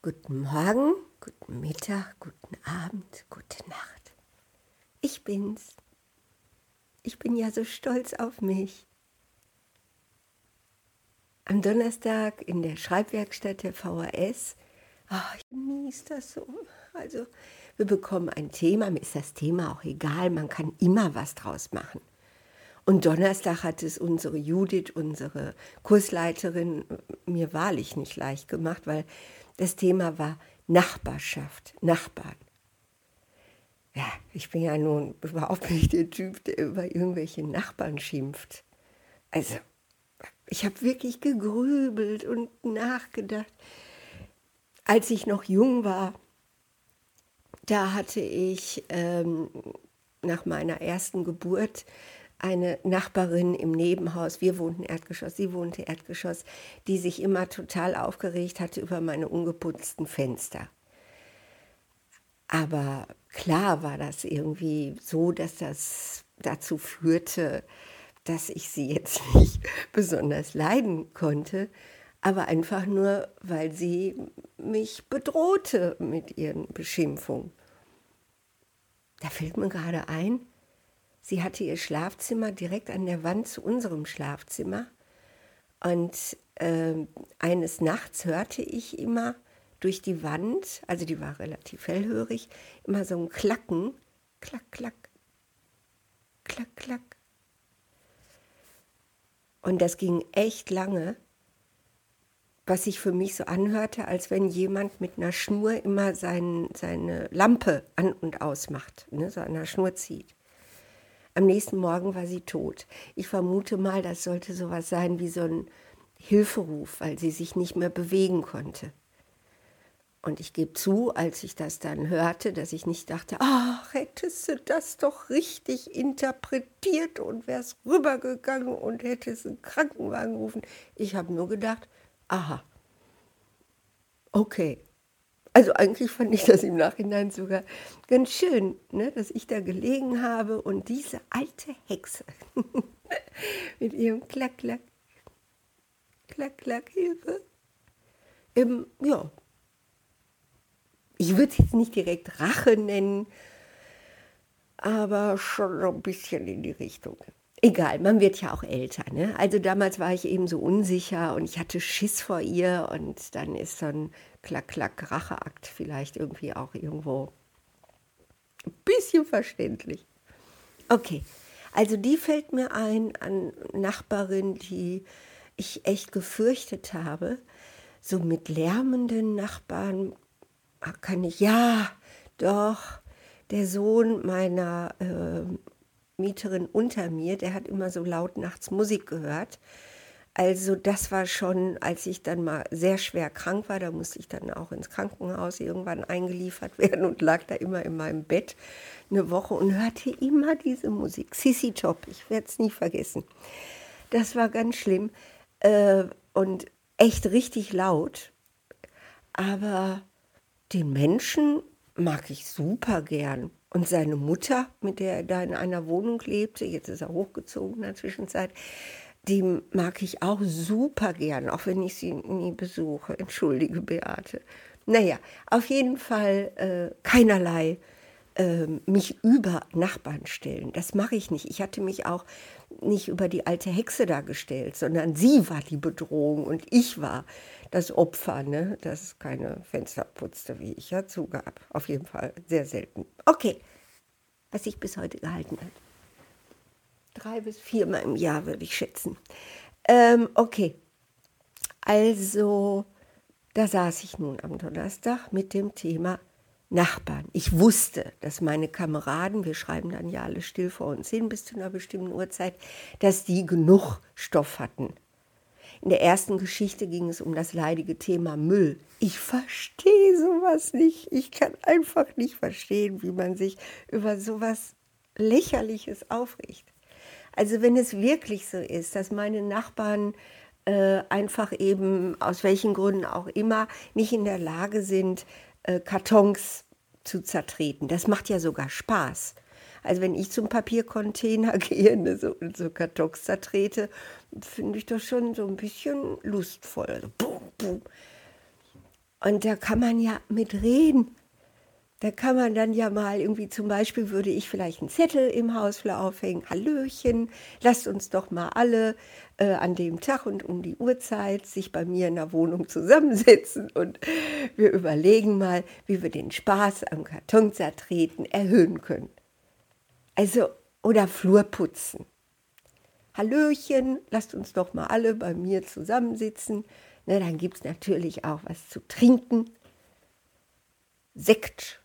Guten Morgen, guten Mittag, guten Abend, gute Nacht. Ich bin's. Ich bin ja so stolz auf mich. Am Donnerstag in der Schreibwerkstatt der VHS, oh, ah, ich genieße das so. Also, wir bekommen ein Thema, mir ist das Thema auch egal, man kann immer was draus machen. Und Donnerstag hat es unsere Judith, unsere Kursleiterin, mir wahrlich nicht leicht gemacht, weil das Thema war Nachbarschaft, Nachbarn. Ja, ich bin ja nun überhaupt nicht der Typ, der über irgendwelche Nachbarn schimpft. Also, ich habe wirklich gegrübelt und nachgedacht. Als ich noch jung war, da hatte ich ähm, nach meiner ersten Geburt eine Nachbarin im Nebenhaus, wir wohnten Erdgeschoss, sie wohnte Erdgeschoss, die sich immer total aufgeregt hatte über meine ungeputzten Fenster. Aber klar war das irgendwie so, dass das dazu führte, dass ich sie jetzt nicht besonders leiden konnte, aber einfach nur, weil sie mich bedrohte mit ihren Beschimpfungen. Da fällt mir gerade ein, Sie hatte ihr Schlafzimmer direkt an der Wand zu unserem Schlafzimmer. Und äh, eines Nachts hörte ich immer durch die Wand, also die war relativ hellhörig, immer so ein Klacken. Klack, klack. Klack, klack. Und das ging echt lange, was sich für mich so anhörte, als wenn jemand mit einer Schnur immer sein, seine Lampe an und aus macht, ne, so an der Schnur zieht. Am nächsten Morgen war sie tot. Ich vermute mal, das sollte sowas sein wie so ein Hilferuf, weil sie sich nicht mehr bewegen konnte. Und ich gebe zu, als ich das dann hörte, dass ich nicht dachte, ach, hättest du das doch richtig interpretiert und wärst rübergegangen und hättest einen Krankenwagen gerufen. Ich habe nur gedacht, aha, okay, also eigentlich fand ich das im Nachhinein sogar ganz schön, ne, dass ich da gelegen habe und diese alte Hexe mit ihrem Klack, Klack, Klack, Klack, Hilfe. Ähm, ja, ich würde es jetzt nicht direkt Rache nennen, aber schon ein bisschen in die Richtung. Egal, man wird ja auch älter. Ne? Also damals war ich eben so unsicher und ich hatte Schiss vor ihr und dann ist so ein Klack-Klack-Racheakt vielleicht irgendwie auch irgendwo ein bisschen verständlich. Okay, also die fällt mir ein an Nachbarin, die ich echt gefürchtet habe. So mit lärmenden Nachbarn kann ich, ja, doch, der Sohn meiner äh, Mieterin unter mir, der hat immer so laut nachts Musik gehört. Also das war schon, als ich dann mal sehr schwer krank war, da musste ich dann auch ins Krankenhaus irgendwann eingeliefert werden und lag da immer in meinem Bett eine Woche und hörte immer diese Musik. Sissy Top, ich werde es nie vergessen. Das war ganz schlimm äh, und echt richtig laut. Aber den Menschen mag ich super gern. Und seine Mutter, mit der er da in einer Wohnung lebte, jetzt ist er hochgezogen in der Zwischenzeit, die mag ich auch super gern, auch wenn ich sie nie besuche. Entschuldige, Beate. Naja, auf jeden Fall äh, keinerlei äh, mich über Nachbarn stellen. Das mache ich nicht. Ich hatte mich auch nicht über die alte Hexe dargestellt, sondern sie war die Bedrohung und ich war das Opfer, ne, das keine Fenster putzte, wie ich ja zugab. Auf jeden Fall sehr selten. Okay, was sich bis heute gehalten hat. Drei bis viermal im Jahr würde ich schätzen. Ähm, okay, also da saß ich nun am Donnerstag mit dem Thema Nachbarn. Ich wusste, dass meine Kameraden, wir schreiben dann ja alle still vor uns hin bis zu einer bestimmten Uhrzeit, dass die genug Stoff hatten in der ersten Geschichte ging es um das leidige Thema Müll. Ich verstehe sowas nicht. Ich kann einfach nicht verstehen, wie man sich über sowas Lächerliches aufregt. Also wenn es wirklich so ist, dass meine Nachbarn äh, einfach eben aus welchen Gründen auch immer nicht in der Lage sind, äh, Kartons zu zertreten. Das macht ja sogar Spaß. Also wenn ich zum Papiercontainer gehe ne, so, so Kartons zertrete, finde ich das schon so ein bisschen lustvoll. Also, boom, boom. Und da kann man ja mit reden. Da kann man dann ja mal irgendwie zum Beispiel würde ich vielleicht einen Zettel im Hausflur aufhängen. Hallöchen, lasst uns doch mal alle äh, an dem Tag und um die Uhrzeit sich bei mir in der Wohnung zusammensetzen und wir überlegen mal, wie wir den Spaß am Kartonzertreten erhöhen können. Also, oder Flur putzen. Hallöchen, lasst uns doch mal alle bei mir zusammensitzen. Ne, dann gibt es natürlich auch was zu trinken. Sekt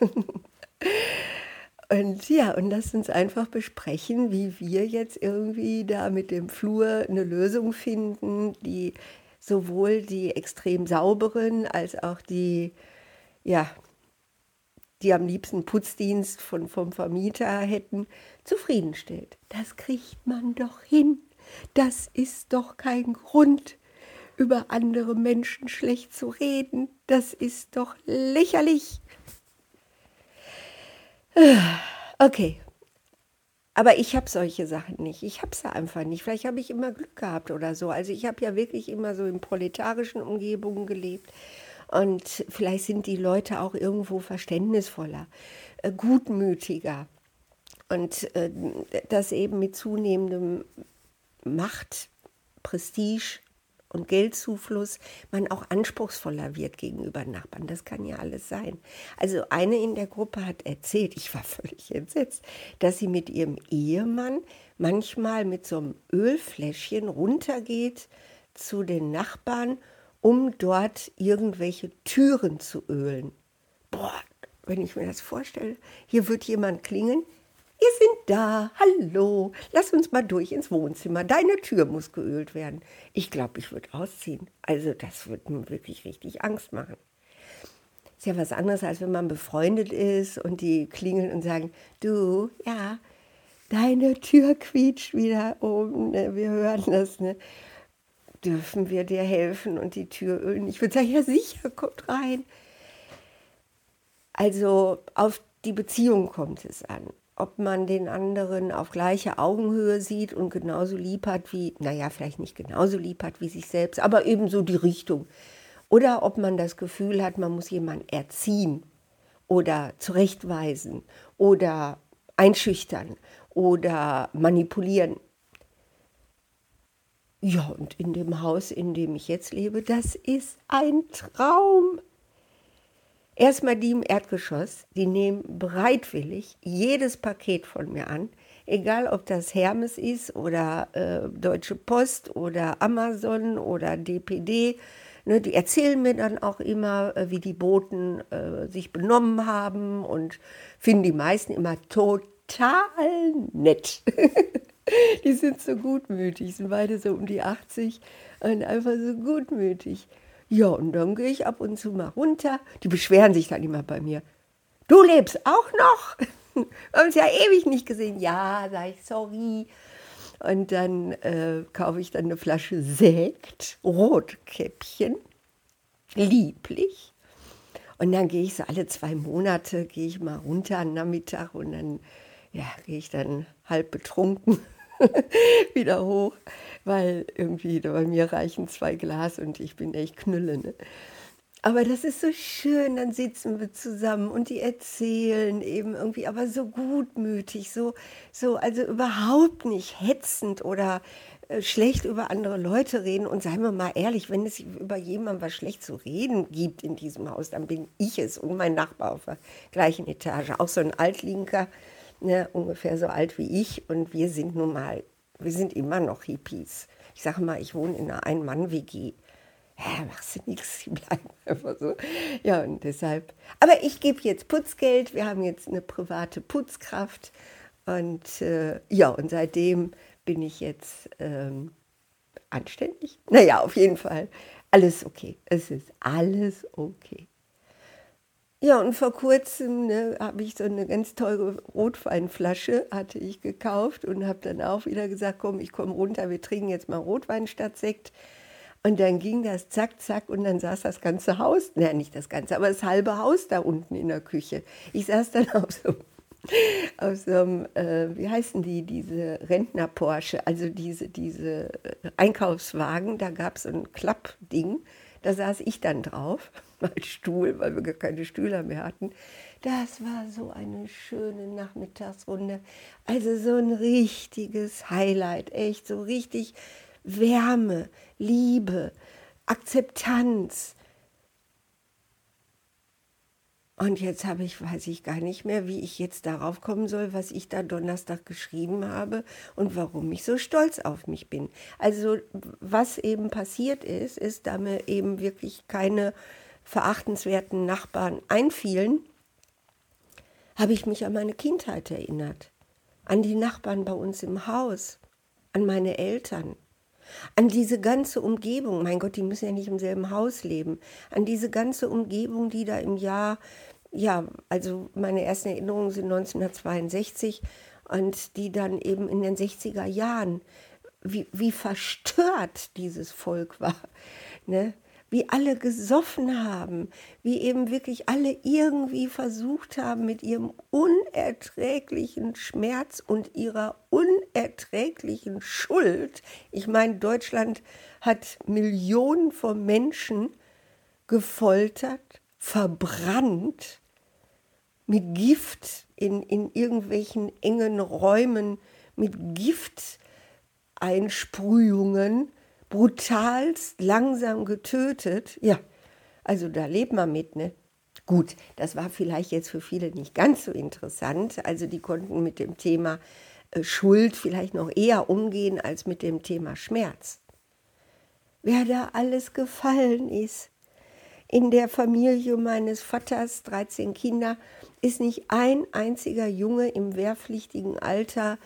und ja, und lass uns einfach besprechen, wie wir jetzt irgendwie da mit dem Flur eine Lösung finden, die sowohl die extrem sauberen als auch die, ja, die am liebsten Putzdienst von, vom Vermieter hätten, zufriedenstellt. Das kriegt man doch hin. Das ist doch kein Grund, über andere Menschen schlecht zu reden. Das ist doch lächerlich. Okay. Aber ich habe solche Sachen nicht. Ich habe sie einfach nicht. Vielleicht habe ich immer Glück gehabt oder so. Also ich habe ja wirklich immer so in proletarischen Umgebungen gelebt. Und vielleicht sind die Leute auch irgendwo verständnisvoller, äh, gutmütiger. Und äh, das eben mit zunehmendem Macht, Prestige und Geldzufluss man auch anspruchsvoller wird gegenüber Nachbarn. Das kann ja alles sein. Also eine in der Gruppe hat erzählt, ich war völlig entsetzt, dass sie mit ihrem Ehemann manchmal mit so einem Ölfläschchen runtergeht zu den Nachbarn, um dort irgendwelche Türen zu ölen. Boah, wenn ich mir das vorstelle, hier wird jemand klingen, Ihr sind da, hallo, lass uns mal durch ins Wohnzimmer. Deine Tür muss geölt werden. Ich glaube, ich würde ausziehen. Also das wird mir wirklich richtig Angst machen. Ist ja was anderes, als wenn man befreundet ist und die klingeln und sagen, du, ja, deine Tür quietscht wieder oben, ne? wir hören das, ne? Dürfen wir dir helfen und die Tür ölen? Ich würde sagen, ja sicher, kommt rein. Also auf die Beziehung kommt es an ob man den anderen auf gleicher Augenhöhe sieht und genauso lieb hat wie, naja, vielleicht nicht genauso lieb hat wie sich selbst, aber ebenso die Richtung. Oder ob man das Gefühl hat, man muss jemanden erziehen oder zurechtweisen oder einschüchtern oder manipulieren. Ja, und in dem Haus, in dem ich jetzt lebe, das ist ein Traum. Erstmal die im Erdgeschoss, die nehmen bereitwillig jedes Paket von mir an, egal ob das Hermes ist oder äh, Deutsche Post oder Amazon oder DPD. Ne, die erzählen mir dann auch immer, äh, wie die Boten äh, sich benommen haben und finden die meisten immer total nett. die sind so gutmütig, sind beide so um die 80 und einfach so gutmütig. Ja, und dann gehe ich ab und zu mal runter. Die beschweren sich dann immer bei mir. Du lebst auch noch? Wir haben uns ja ewig nicht gesehen. Ja, sage ich, sorry. Und dann äh, kaufe ich dann eine Flasche Sekt, Rotkäppchen, lieblich. Und dann gehe ich so alle zwei Monate, gehe ich mal runter am Nachmittag und dann ja, gehe ich dann halb betrunken wieder hoch weil irgendwie bei mir reichen zwei Glas und ich bin echt Knülle. Ne? Aber das ist so schön, dann sitzen wir zusammen und die erzählen eben irgendwie, aber so gutmütig, so, so also überhaupt nicht hetzend oder äh, schlecht über andere Leute reden. Und seien wir mal ehrlich, wenn es über jemanden was schlecht zu reden gibt in diesem Haus, dann bin ich es und mein Nachbar auf der gleichen Etage. Auch so ein Altlinker, ne, ungefähr so alt wie ich. Und wir sind nun mal wir sind immer noch Hippies. Ich sage mal, ich wohne in einer Ein-Mann-WG. Ja, machst du nichts, die bleiben einfach so. Ja, und deshalb. Aber ich gebe jetzt Putzgeld. Wir haben jetzt eine private Putzkraft. Und äh, ja, und seitdem bin ich jetzt ähm, anständig. Naja, auf jeden Fall. Alles okay. Es ist alles okay. Ja, und vor kurzem ne, habe ich so eine ganz teure Rotweinflasche, hatte ich gekauft und habe dann auch wieder gesagt, komm, ich komme runter, wir trinken jetzt mal Rotwein statt Sekt. Und dann ging das zack, zack und dann saß das ganze Haus, naja, nicht das ganze, aber das halbe Haus da unten in der Küche. Ich saß dann auf so, auf so einem, äh, wie heißen die, diese Rentner-Porsche, also diese, diese Einkaufswagen, da gab es so ein Klappding Da saß ich dann drauf, als Stuhl, weil wir gar keine Stühle mehr hatten. Das war so eine schöne Nachmittagsrunde. Also so ein richtiges Highlight, echt so richtig Wärme, Liebe, Akzeptanz. Und jetzt habe ich, weiß ich gar nicht mehr, wie ich jetzt darauf kommen soll, was ich da Donnerstag geschrieben habe und warum ich so stolz auf mich bin. Also was eben passiert ist, ist, da mir eben wirklich keine verachtenswerten Nachbarn einfielen, habe ich mich an meine Kindheit erinnert, an die Nachbarn bei uns im Haus, an meine Eltern, an diese ganze Umgebung, mein Gott, die müssen ja nicht im selben Haus leben, an diese ganze Umgebung, die da im Jahr, ja, also meine ersten Erinnerungen sind 1962 und die dann eben in den 60er Jahren, wie, wie verstört dieses Volk war. Ne? Wie alle gesoffen haben, wie eben wirklich alle irgendwie versucht haben, mit ihrem unerträglichen Schmerz und ihrer unerträglichen Schuld, ich meine, Deutschland hat Millionen von Menschen gefoltert, verbrannt, mit Gift in, in irgendwelchen engen Räumen, mit Gifteinsprühungen brutalst langsam getötet. Ja, also da lebt man mit, ne? Gut, das war vielleicht jetzt für viele nicht ganz so interessant. Also die konnten mit dem Thema äh, Schuld vielleicht noch eher umgehen als mit dem Thema Schmerz. Wer da alles gefallen ist. In der Familie meines Vaters, 13 Kinder, ist nicht ein einziger Junge im wehrpflichtigen Alter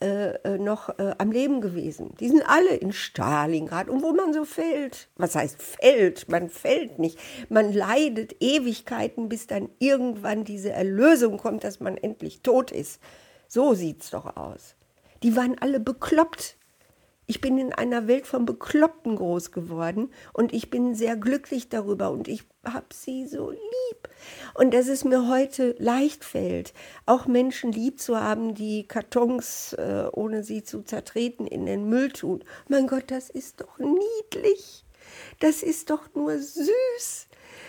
äh, äh, noch äh, am Leben gewesen. Die sind alle in Stalingrad und wo man so fällt. Was heißt fällt? Man fällt nicht. Man leidet Ewigkeiten, bis dann irgendwann diese Erlösung kommt, dass man endlich tot ist. So sieht's doch aus. Die waren alle bekloppt. Ich bin in einer Welt von Bekloppten groß geworden und ich bin sehr glücklich darüber und ich habe sie so lieb. Und dass es mir heute leicht fällt, auch Menschen lieb zu haben, die Kartons, äh, ohne sie zu zertreten, in den Müll tun. Mein Gott, das ist doch niedlich. Das ist doch nur süß.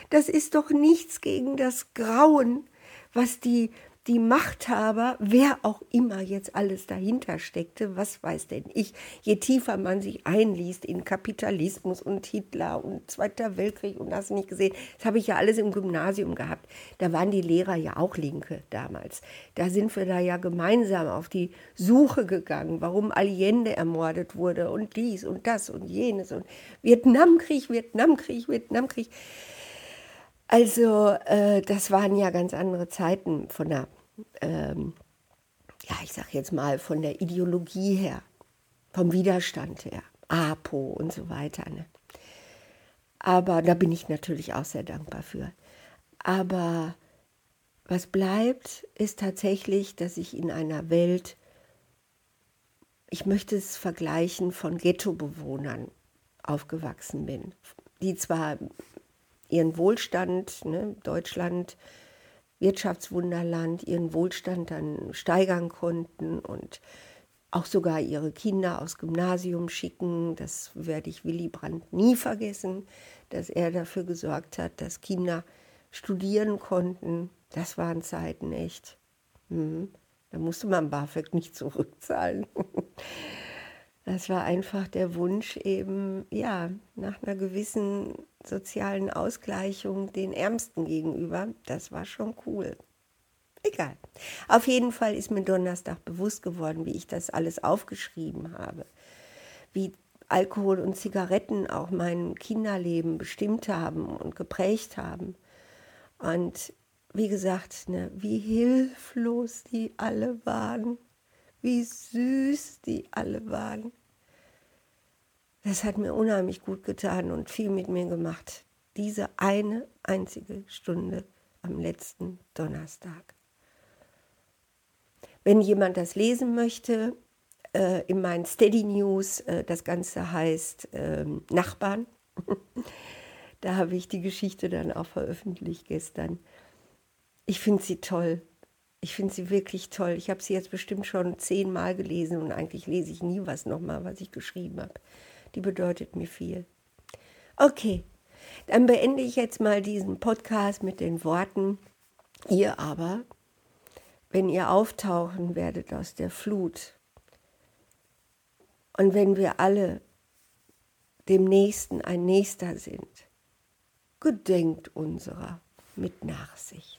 Das ist doch nichts gegen das Grauen, was die die Machthaber, wer auch immer jetzt alles dahinter steckte, was weiß denn ich, je tiefer man sich einliest in Kapitalismus und Hitler und Zweiter Weltkrieg und hast nicht gesehen, das habe ich ja alles im Gymnasium gehabt. Da waren die Lehrer ja auch Linke damals. Da sind wir da ja gemeinsam auf die Suche gegangen, warum Allende ermordet wurde und dies und das und jenes und Vietnamkrieg, Vietnamkrieg, Vietnamkrieg. Also äh, das waren ja ganz andere Zeiten von der ähm, ja, ich sag jetzt mal, von der Ideologie her, vom Widerstand her, APO und so weiter. Ne? Aber da bin ich natürlich auch sehr dankbar für. Aber was bleibt, ist tatsächlich, dass ich in einer Welt, ich möchte es vergleichen, von Ghettobewohnern aufgewachsen bin, die zwar ihren Wohlstand, ne, Deutschland, Wirtschaftswunderland ihren Wohlstand dann steigern konnten und auch sogar ihre Kinder aufs Gymnasium schicken. Das werde ich Willy Brandt nie vergessen, dass er dafür gesorgt hat, dass Kinder studieren konnten. Das waren Zeiten echt. Mhm. Da musste man BAföG nicht zurückzahlen. Das war einfach der Wunsch eben, ja, nach einer gewissen sozialen Ausgleichung den Ärmsten gegenüber. Das war schon cool. Egal. Auf jeden Fall ist mir Donnerstag bewusst geworden, wie ich das alles aufgeschrieben habe. Wie Alkohol und Zigaretten auch mein Kinderleben bestimmt haben und geprägt haben. Und wie gesagt, ne, wie hilflos die alle waren, wie süß die alle waren. Das hat mir unheimlich gut getan und viel mit mir gemacht. Diese eine einzige Stunde am letzten Donnerstag. Wenn jemand das lesen möchte, äh, in meinen Steady News, äh, das Ganze heißt äh, Nachbarn. da habe ich die Geschichte dann auch veröffentlicht gestern. Ich finde sie toll. Ich finde sie wirklich toll. Ich habe sie jetzt bestimmt schon zehnmal gelesen und eigentlich lese ich nie was nochmal, was ich geschrieben habe die bedeutet mir viel. Okay, Dann beende ich jetzt mal diesen Podcast mit den Worten, ihr aber, wenn ihr auftauchen werdet aus der Flut und wenn wir alle dem Nächsten ein Nächster sind, gedenkt unserer mit Nachsicht.